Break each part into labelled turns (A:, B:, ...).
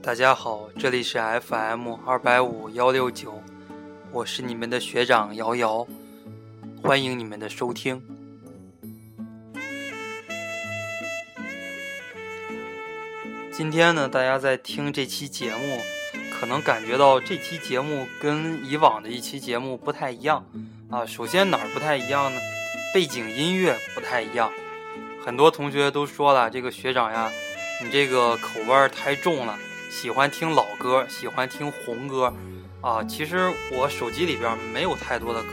A: 大家好，这里是 FM 二百五幺六九，我是你们的学长瑶瑶，欢迎你们的收听。今天呢，大家在听这期节目，可能感觉到这期节目跟以往的一期节目不太一样啊。首先哪儿不太一样呢？背景音乐不太一样。很多同学都说了，这个学长呀，你这个口味太重了。喜欢听老歌，喜欢听红歌，啊，其实我手机里边没有太多的歌，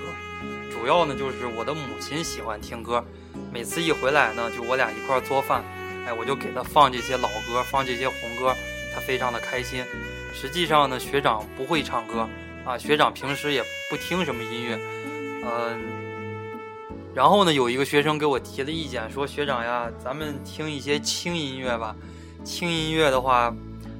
A: 主要呢就是我的母亲喜欢听歌，每次一回来呢，就我俩一块做饭，哎，我就给她放这些老歌，放这些红歌，她非常的开心。实际上呢，学长不会唱歌，啊，学长平时也不听什么音乐，嗯，然后呢，有一个学生给我提了意见，说学长呀，咱们听一些轻音乐吧，轻音乐的话。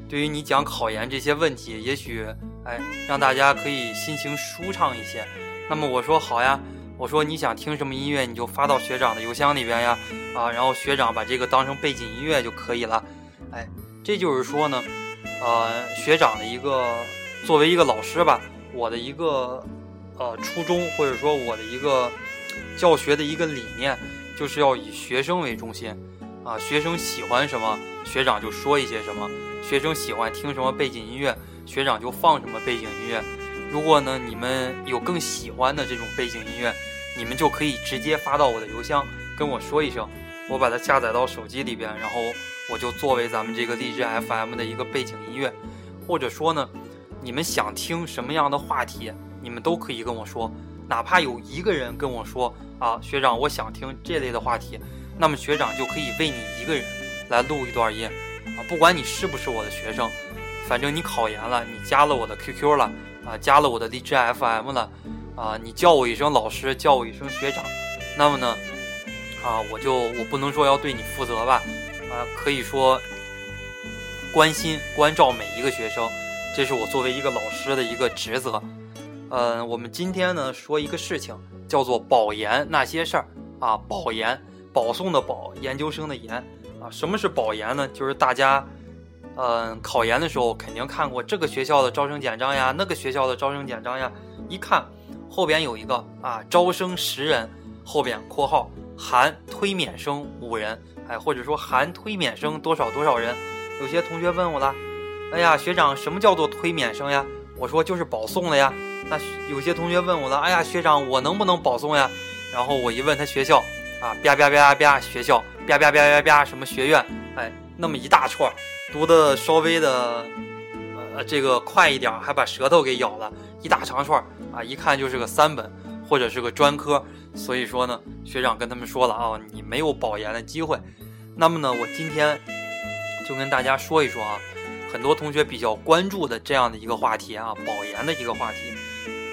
A: 对于你讲考研这些问题，也许哎，让大家可以心情舒畅一些。那么我说好呀，我说你想听什么音乐，你就发到学长的邮箱里边呀，啊，然后学长把这个当成背景音乐就可以了。哎，这就是说呢，呃，学长的一个作为一个老师吧，我的一个呃初衷或者说我的一个教学的一个理念，就是要以学生为中心，啊，学生喜欢什么，学长就说一些什么。学生喜欢听什么背景音乐，学长就放什么背景音乐。如果呢，你们有更喜欢的这种背景音乐，你们就可以直接发到我的邮箱跟我说一声，我把它下载到手机里边，然后我就作为咱们这个励志 FM 的一个背景音乐。或者说呢，你们想听什么样的话题，你们都可以跟我说，哪怕有一个人跟我说啊，学长，我想听这类的话题，那么学长就可以为你一个人来录一段音。啊，不管你是不是我的学生，反正你考研了，你加了我的 QQ 了，啊，加了我的荔枝 FM 了，啊，你叫我一声老师，叫我一声学长，那么呢，啊，我就我不能说要对你负责吧，啊，可以说关心关照每一个学生，这是我作为一个老师的一个职责。嗯，我们今天呢说一个事情，叫做保研那些事儿啊，保研，保送的保，研究生的研。啊，什么是保研呢？就是大家，嗯，考研的时候肯定看过这个学校的招生简章呀，那个学校的招生简章呀。一看后边有一个啊，招生十人，后边括号含推免生五人，哎，或者说含推免生多少多少人。有些同学问我了，哎呀，学长，什么叫做推免生呀？我说就是保送的呀。那有些同学问我了，哎呀，学长，我能不能保送呀？然后我一问他学校，啊，吧吧吧吧吧，学校。吧吧吧吧吧，什么学院？哎，那么一大串，读的稍微的，呃，这个快一点，还把舌头给咬了，一大长串啊，一看就是个三本或者是个专科。所以说呢，学长跟他们说了啊，你没有保研的机会。那么呢，我今天就跟大家说一说啊，很多同学比较关注的这样的一个话题啊，保研的一个话题。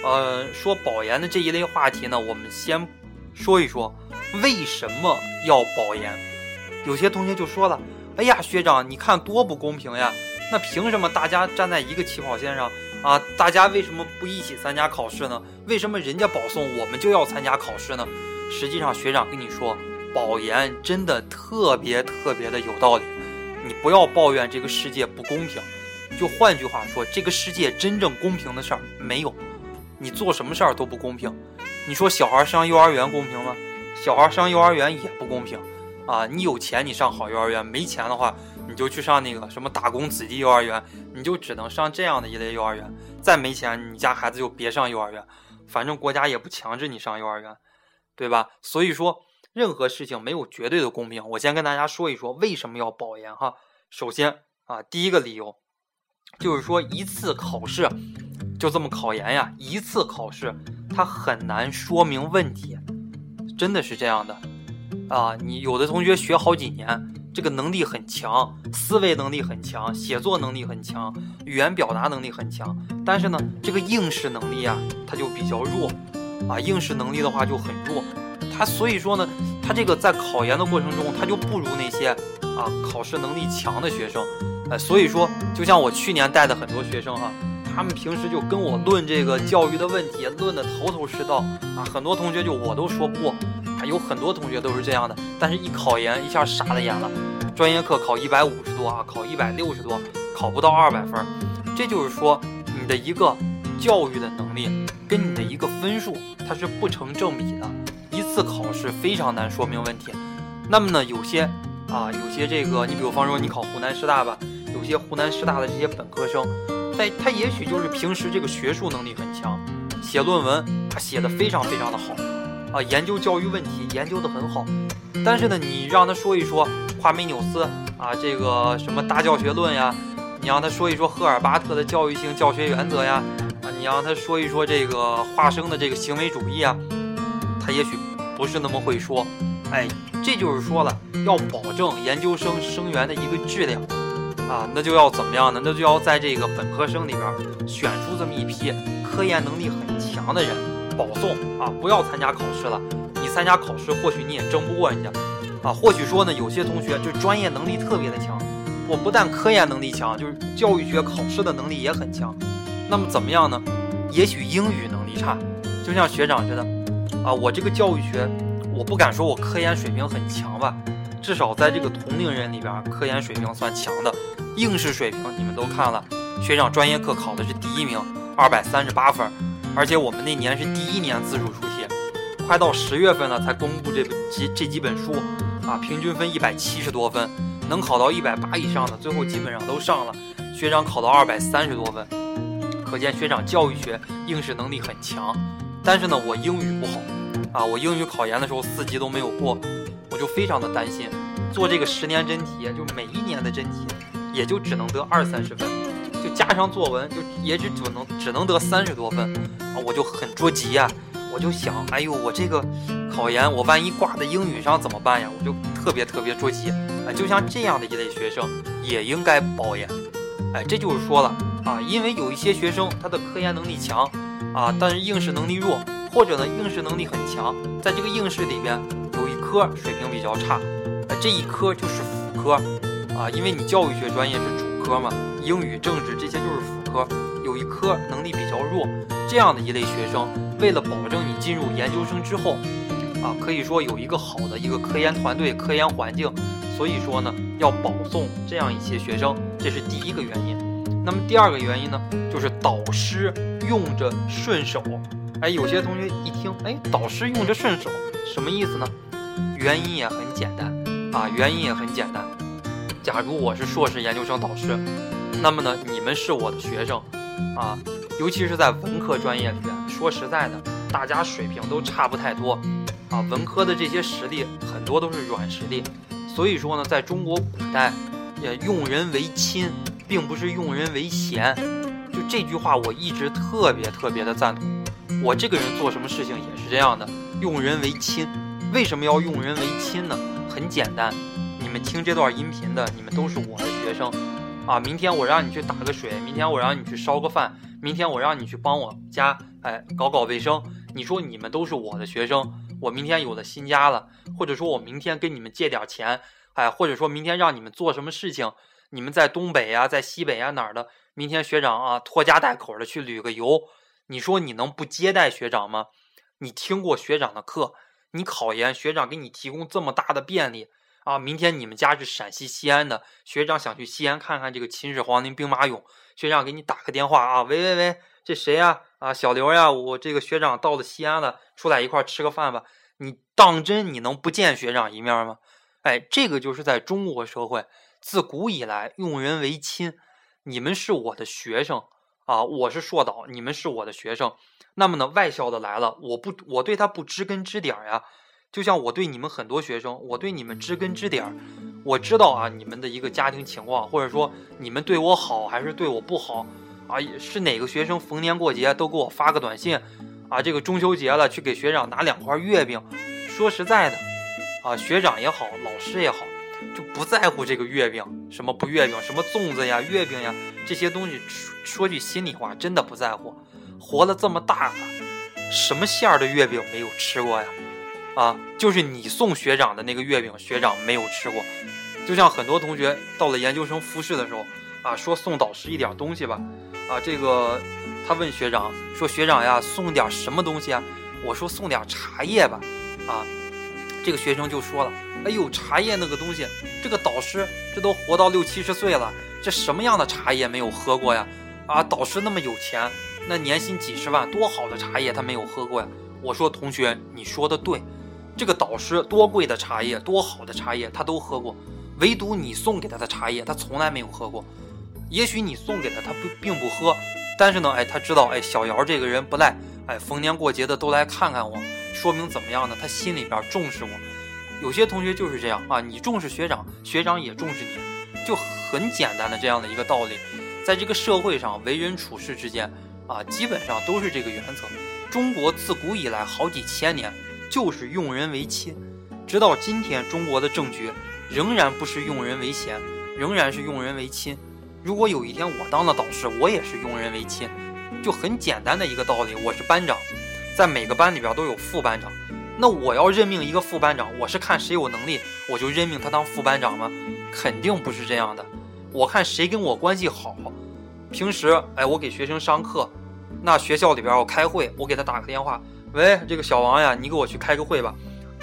A: 呃，说保研的这一类话题呢，我们先说一说。为什么要保研？有些同学就说了：“哎呀，学长，你看多不公平呀！那凭什么大家站在一个起跑线上啊？大家为什么不一起参加考试呢？为什么人家保送，我们就要参加考试呢？”实际上，学长跟你说，保研真的特别特别的有道理。你不要抱怨这个世界不公平，就换句话说，这个世界真正公平的事儿没有。你做什么事儿都不公平。你说小孩上幼儿园公平吗？小孩上幼儿园也不公平，啊，你有钱你上好幼儿园，没钱的话你就去上那个什么打工子弟幼儿园，你就只能上这样的一类幼儿园。再没钱，你家孩子就别上幼儿园，反正国家也不强制你上幼儿园，对吧？所以说任何事情没有绝对的公平。我先跟大家说一说为什么要保研哈。首先啊，第一个理由就是说一次考试就这么考研呀，一次考试它很难说明问题。真的是这样的，啊，你有的同学学好几年，这个能力很强，思维能力很强，写作能力很强，语言表达能力很强，但是呢，这个应试能力啊，他就比较弱，啊，应试能力的话就很弱，他所以说呢，他这个在考研的过程中，他就不如那些啊考试能力强的学生，哎，所以说，就像我去年带的很多学生哈。他们平时就跟我论这个教育的问题，论的头头是道啊！很多同学就我都说不过，啊，有很多同学都是这样的，但是一考研一下傻了眼了，专业课考一百五十多啊，考一百六十多，考不到二百分，这就是说你的一个教育的能力跟你的一个分数它是不成正比的，一次考试非常难说明问题。那么呢，有些啊，有些这个，你比如方说你考湖南师大吧，有些湖南师大的这些本科生，在他也许就是平时这个学术能力很强，写论文他写的非常非常的好。啊，研究教育问题研究的很好，但是呢，你让他说一说夸美纽斯啊，这个什么大教学论呀，你让他说一说赫尔巴特的教育性教学原则呀，啊，你让他说一说这个华生的这个行为主义啊，他也许不是那么会说。哎，这就是说了，要保证研究生生源的一个质量啊，那就要怎么样呢？那就要在这个本科生里边选出这么一批科研能力很强的人。保送啊，不要参加考试了。你参加考试，或许你也争不过人家啊。或许说呢，有些同学就专业能力特别的强，我不但科研能力强，就是教育学考试的能力也很强。那么怎么样呢？也许英语能力差，就像学长觉得啊。我这个教育学，我不敢说我科研水平很强吧，至少在这个同龄人里边，科研水平算强的。应试水平你们都看了，学长专业课考的是第一名，二百三十八分。而且我们那年是第一年自主出题，快到十月份了才公布这本几这几本书啊，平均分一百七十多分，能考到一百八以上的，最后基本上都上了。学长考到二百三十多分，可见学长教育学应试能力很强。但是呢，我英语不好啊，我英语考研的时候四级都没有过，我就非常的担心，做这个十年真题，就每一年的真题，也就只能得二三十分。就加上作文，就也只只能只能得三十多分啊！我就很着急呀，我就想，哎呦，我这个考研，我万一挂在英语上怎么办呀？我就特别特别着急啊！就像这样的一类学生，也应该保研。哎，这就是说了啊，因为有一些学生他的科研能力强啊，但是应试能力弱，或者呢应试能力很强，在这个应试里边有一科水平比较差，哎，这一科就是辅科啊，因为你教育学专业是主。科嘛，英语、政治这些就是辅科，有一科能力比较弱，这样的一类学生，为了保证你进入研究生之后，啊，可以说有一个好的一个科研团队、科研环境，所以说呢，要保送这样一些学生，这是第一个原因。那么第二个原因呢，就是导师用着顺手。哎，有些同学一听，哎，导师用着顺手，什么意思呢？原因也很简单啊，原因也很简单。假如我是硕士研究生导师，那么呢，你们是我的学生，啊，尤其是在文科专业里边，说实在的，大家水平都差不太多，啊，文科的这些实力很多都是软实力，所以说呢，在中国古代，也用人为亲，并不是用人为贤，就这句话我一直特别特别的赞同。我这个人做什么事情也是这样的，用人为亲。为什么要用人为亲呢？很简单。你们听这段音频的，你们都是我的学生，啊，明天我让你去打个水，明天我让你去烧个饭，明天我让你去帮我家，哎，搞搞卫生。你说你们都是我的学生，我明天有了新家了，或者说我明天跟你们借点钱，哎，或者说明天让你们做什么事情，你们在东北呀，在西北呀哪儿的，明天学长啊拖家带口的去旅个游，你说你能不接待学长吗？你听过学长的课，你考研学长给你提供这么大的便利。啊，明天你们家是陕西西安的学长，想去西安看看这个秦始皇陵兵马俑。学长给你打个电话啊，喂喂喂，这谁呀？啊，小刘呀，我这个学长到了西安了，出来一块吃个饭吧。你当真你能不见学长一面吗？哎，这个就是在中国社会自古以来用人为亲。你们是我的学生啊，我是硕导，你们是我的学生。那么呢，外校的来了，我不，我对他不知根知底儿呀。就像我对你们很多学生，我对你们知根知底儿，我知道啊，你们的一个家庭情况，或者说你们对我好还是对我不好啊？是哪个学生逢年过节都给我发个短信啊？这个中秋节了，去给学长拿两块月饼。说实在的，啊，学长也好，老师也好，就不在乎这个月饼，什么不月饼，什么粽子呀、月饼呀这些东西。说说句心里话，真的不在乎。活了这么大了，什么馅儿的月饼没有吃过呀？啊，就是你送学长的那个月饼，学长没有吃过。就像很多同学到了研究生复试的时候，啊，说送导师一点东西吧，啊，这个他问学长说：“学长呀，送点什么东西啊？”我说：“送点茶叶吧。”啊，这个学生就说了：“哎呦，茶叶那个东西，这个导师这都活到六七十岁了，这什么样的茶叶没有喝过呀？啊，导师那么有钱，那年薪几十万，多好的茶叶他没有喝过呀？”我说：“同学，你说的对，这个导师多贵的茶叶，多好的茶叶他都喝过，唯独你送给他的茶叶他从来没有喝过。也许你送给他，他不并不喝，但是呢，哎，他知道，哎，小姚这个人不赖。”哎，逢年过节的都来看看我，说明怎么样呢？他心里边重视我。有些同学就是这样啊，你重视学长，学长也重视你，就很简单的这样的一个道理。在这个社会上，为人处事之间啊，基本上都是这个原则。中国自古以来好几千年就是用人为亲，直到今天，中国的政局仍然不是用人为贤，仍然是用人为亲。如果有一天我当了导师，我也是用人为亲。就很简单的一个道理，我是班长，在每个班里边都有副班长，那我要任命一个副班长，我是看谁有能力，我就任命他当副班长吗？肯定不是这样的，我看谁跟我关系好，平时哎我给学生上课，那学校里边我开会，我给他打个电话，喂，这个小王呀，你给我去开个会吧，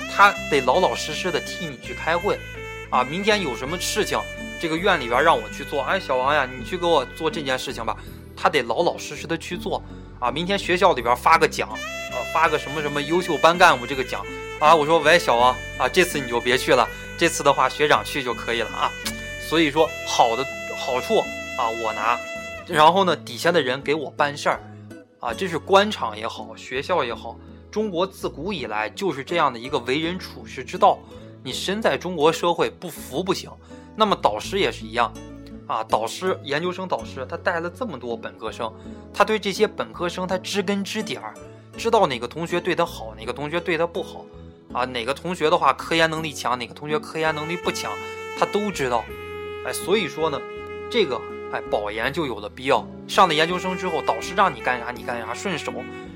A: 他得老老实实的替你去开会，啊，明天有什么事情，这个院里边让我去做，哎，小王呀，你去给我做这件事情吧。他得老老实实的去做啊！明天学校里边发个奖，啊，发个什么什么优秀班干部这个奖啊！我说喂，小王啊，这次你就别去了，这次的话学长去就可以了啊。所以说好的好处啊，我拿，然后呢，底下的人给我办事儿啊，这是官场也好，学校也好，中国自古以来就是这样的一个为人处事之道。你身在中国社会不服不行，那么导师也是一样。啊，导师、研究生导师，他带了这么多本科生，他对这些本科生他知根知底儿，知道哪个同学对他好，哪个同学对他不好，啊，哪个同学的话科研能力强，哪个同学科研能力不强，他都知道。哎，所以说呢，这个哎保研就有了必要。上了研究生之后，导师让你干啥你干啥，顺手。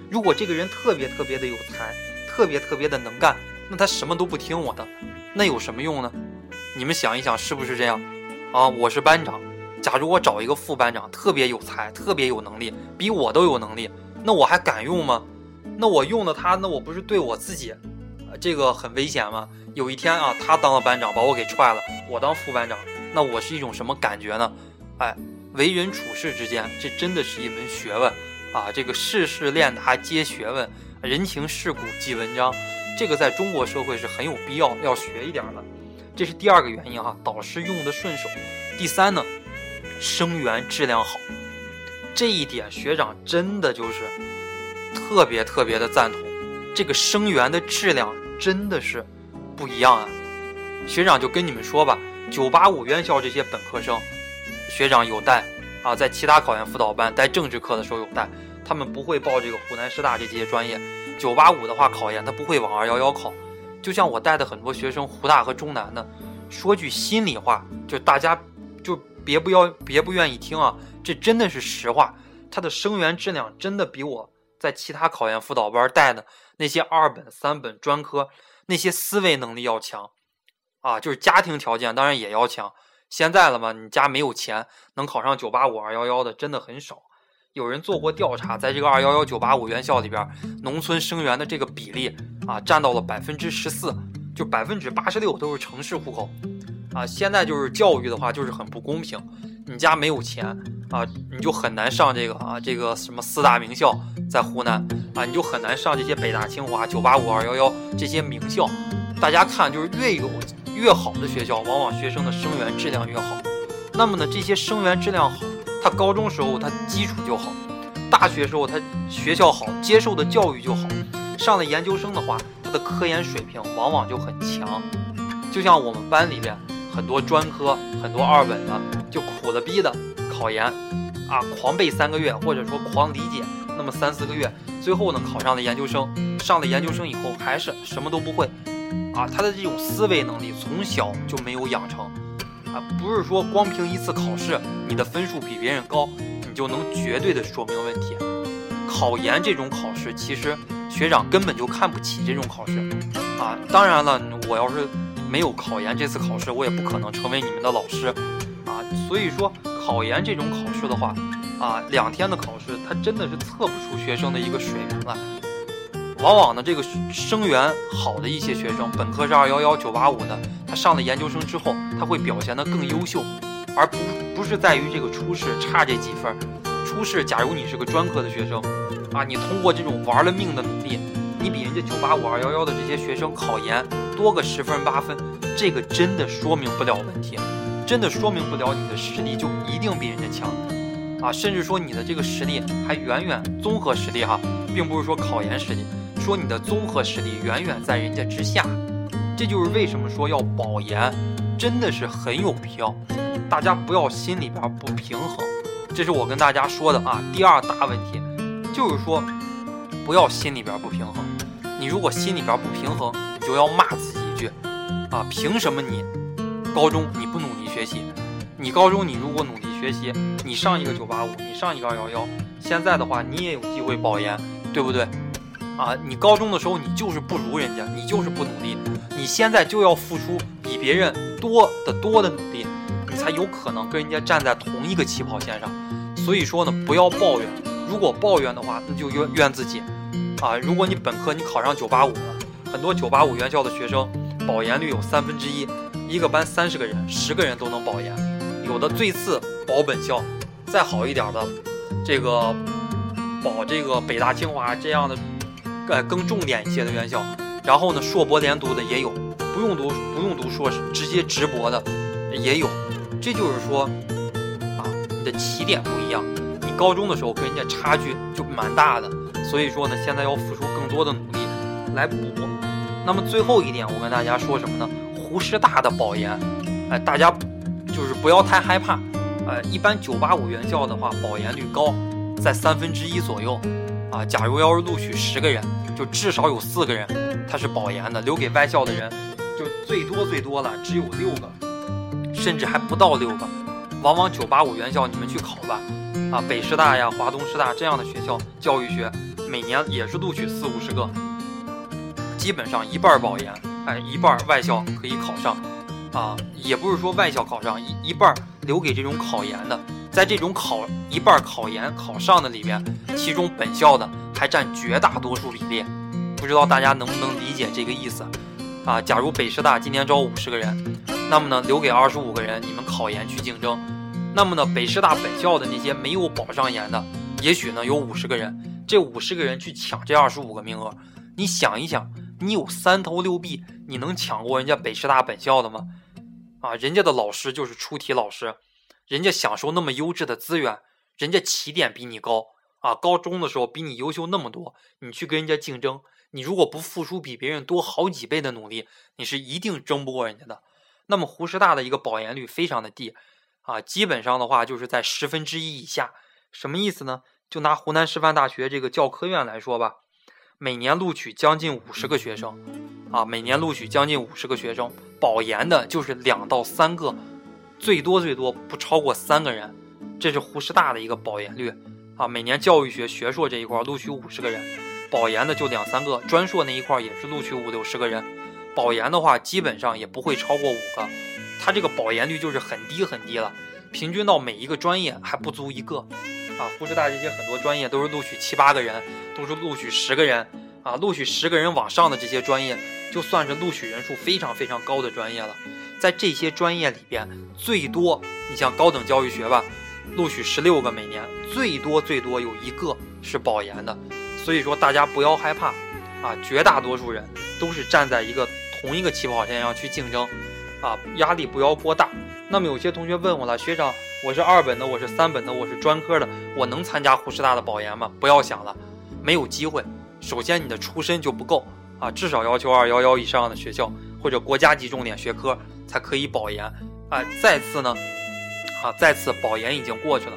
A: 如果这个人特别特别的有才，特别特别的能干，那他什么都不听我的，那有什么用呢？你们想一想，是不是这样？啊，我是班长。假如我找一个副班长，特别有才，特别有能力，比我都有能力，那我还敢用吗？那我用了他，那我不是对我自己，这个很危险吗？有一天啊，他当了班长，把我给踹了，我当副班长，那我是一种什么感觉呢？哎，为人处事之间，这真的是一门学问啊！这个世事练达皆学问，人情世故即文章，这个在中国社会是很有必要要学一点的。这是第二个原因哈，导师用的顺手。第三呢，生源质量好，这一点学长真的就是特别特别的赞同。这个生源的质量真的是不一样啊！学长就跟你们说吧，九八五院校这些本科生，学长有带啊，在其他考研辅导班带政治课的时候有带，他们不会报这个湖南师大这些专业。九八五的话考研他不会往二幺幺考。就像我带的很多学生，湖大和中南的，说句心里话，就大家就别不要别不愿意听啊，这真的是实话。他的生源质量真的比我在其他考研辅导班带的那些二本、三本专科那些思维能力要强啊，就是家庭条件当然也要强。现在了嘛，你家没有钱能考上九八五、二幺幺的真的很少。有人做过调查，在这个二幺幺九八五院校里边，农村生源的这个比例啊，占到了百分之十四，就百分之八十六都是城市户口，啊，现在就是教育的话就是很不公平，你家没有钱啊，你就很难上这个啊这个什么四大名校，在湖南啊，你就很难上这些北大清华九八五二幺幺这些名校，大家看就是越有越好的学校，往往学生的生源质量越好，那么呢，这些生源质量好。他高中时候他基础就好，大学时候他学校好，接受的教育就好，上了研究生的话，他的科研水平往往就很强。就像我们班里边很多专科、很多二本的，就苦了逼的考研，啊，狂背三个月，或者说狂理解那么三四个月，最后呢考上了研究生，上了研究生以后还是什么都不会，啊，他的这种思维能力从小就没有养成。啊不是说光凭一次考试，你的分数比别人高，你就能绝对的说明问题。考研这种考试，其实学长根本就看不起这种考试啊。当然了，我要是没有考研这次考试，我也不可能成为你们的老师啊。所以说，考研这种考试的话，啊，两天的考试，它真的是测不出学生的一个水平来。往往呢，这个生源好的一些学生，本科是二幺幺九八五的，他上了研究生之后，他会表现得更优秀，而不不是在于这个初试差这几分。初试，假如你是个专科的学生，啊，你通过这种玩了命的努力，你比人家九八五二幺幺的这些学生考研多个十分八分，这个真的说明不了问题，真的说明不了你的实力就一定比人家强，啊，甚至说你的这个实力还远远综合实力哈，并不是说考研实力。说你的综合实力远远在人家之下，这就是为什么说要保研，真的是很有必要。大家不要心里边不平衡，这是我跟大家说的啊。第二大问题就是说，不要心里边不平衡。你如果心里边不平衡，你就要骂自己一句啊，凭什么你高中你不努力学习？你高中你如果努力学习，你上一个九八五，你上一个二幺幺，现在的话你也有机会保研，对不对？啊，你高中的时候你就是不如人家，你就是不努力，你现在就要付出比别人多得多的努力，你才有可能跟人家站在同一个起跑线上。所以说呢，不要抱怨，如果抱怨的话，那就怨怨自己。啊，如果你本科你考上九八五了，很多九八五院校的学生保研率有三分之一，一个班三十个人，十个人都能保研，有的最次保本校，再好一点的，这个保这个北大清华这样的。呃，更重点一些的院校，然后呢，硕博连读的也有，不用读不用读硕士，直接直博的也有。这就是说，啊，你的起点不一样，你高中的时候跟人家差距就蛮大的，所以说呢，现在要付出更多的努力来补。那么最后一点，我跟大家说什么呢？湖师大的保研，哎，大家就是不要太害怕，呃，一般九八五院校的话，保研率高，在三分之一左右。啊，假如要是录取十个人，就至少有四个人他是保研的，留给外校的人就最多最多了，只有六个，甚至还不到六个。往往九八五院校你们去考吧，啊，北师大呀、华东师大这样的学校，教育学每年也是录取四五十个，基本上一半保研，哎，一半外校可以考上，啊，也不是说外校考上一一半留给这种考研的。在这种考一半考研考上的里边，其中本校的还占绝大多数比例，不知道大家能不能理解这个意思？啊，假如北师大今年招五十个人，那么呢留给二十五个人你们考研去竞争，那么呢北师大本校的那些没有保上研的，也许呢有五十个人，这五十个人去抢这二十五个名额，你想一想，你有三头六臂，你能抢过人家北师大本校的吗？啊，人家的老师就是出题老师。人家享受那么优质的资源，人家起点比你高啊，高中的时候比你优秀那么多，你去跟人家竞争，你如果不付出比别人多好几倍的努力，你是一定争不过人家的。那么湖师大的一个保研率非常的低啊，基本上的话就是在十分之一以下。什么意思呢？就拿湖南师范大学这个教科院来说吧，每年录取将近五十个学生啊，每年录取将近五十个学生，保研的就是两到三个。最多最多不超过三个人，这是湖师大的一个保研率啊。每年教育学学硕这一块录取五十个人，保研的就两三个，专硕那一块也是录取五六十个人。保研的话，基本上也不会超过五个，它这个保研率就是很低很低了，平均到每一个专业还不足一个啊。湖师大这些很多专业都是录取七八个人，都是录取十个人啊，录取十个人往上的这些专业，就算是录取人数非常非常高的专业了。在这些专业里边，最多你像高等教育学吧，录取十六个每年，最多最多有一个是保研的，所以说大家不要害怕，啊，绝大多数人都是站在一个同一个起跑线上去竞争，啊，压力不要过大。那么有些同学问我了，学长，我是二本的，我是三本的，我是专科的，我能参加湖师大的保研吗？不要想了，没有机会。首先你的出身就不够啊，至少要求二幺幺以上的学校或者国家级重点学科。才可以保研，啊，再次呢，啊，再次保研已经过去了，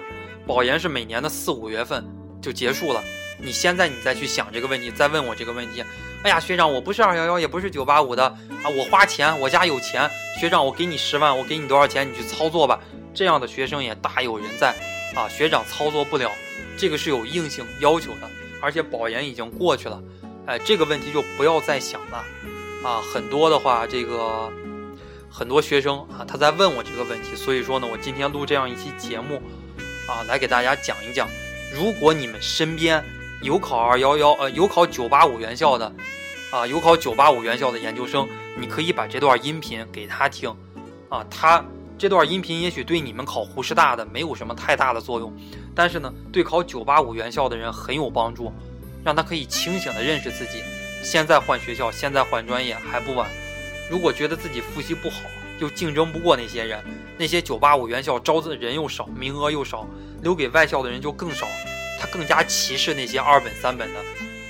A: 保研是每年的四五月份就结束了。你现在你再去想这个问题，再问我这个问题，哎呀，学长，我不是二幺幺，也不是九八五的啊，我花钱，我家有钱，学长，我给你十万，我给你多少钱，你去操作吧。这样的学生也大有人在，啊，学长操作不了，这个是有硬性要求的，而且保研已经过去了，哎，这个问题就不要再想了，啊，很多的话，这个。很多学生啊，他在问我这个问题，所以说呢，我今天录这样一期节目，啊，来给大家讲一讲，如果你们身边有考二幺幺呃有考九八五院校的啊有考九八五院校的研究生，你可以把这段音频给他听啊，他这段音频也许对你们考湖师大的没有什么太大的作用，但是呢对考九八五院校的人很有帮助，让他可以清醒的认识自己，现在换学校，现在换专业还不晚。如果觉得自己复习不好，又竞争不过那些人，那些九八五院校招的人又少，名额又少，留给外校的人就更少，他更加歧视那些二本三本的。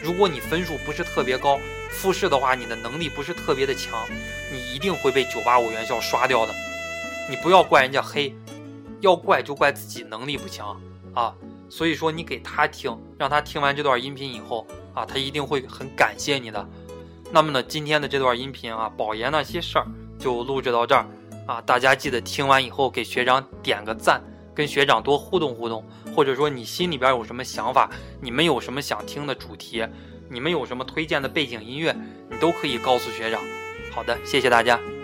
A: 如果你分数不是特别高，复试的话，你的能力不是特别的强，你一定会被九八五院校刷掉的。你不要怪人家黑，要怪就怪自己能力不强啊。所以说，你给他听，让他听完这段音频以后啊，他一定会很感谢你的。那么呢，今天的这段音频啊，保研那些事儿就录制到这儿啊。大家记得听完以后给学长点个赞，跟学长多互动互动，或者说你心里边有什么想法，你们有什么想听的主题，你们有什么推荐的背景音乐，你都可以告诉学长。好的，谢谢大家。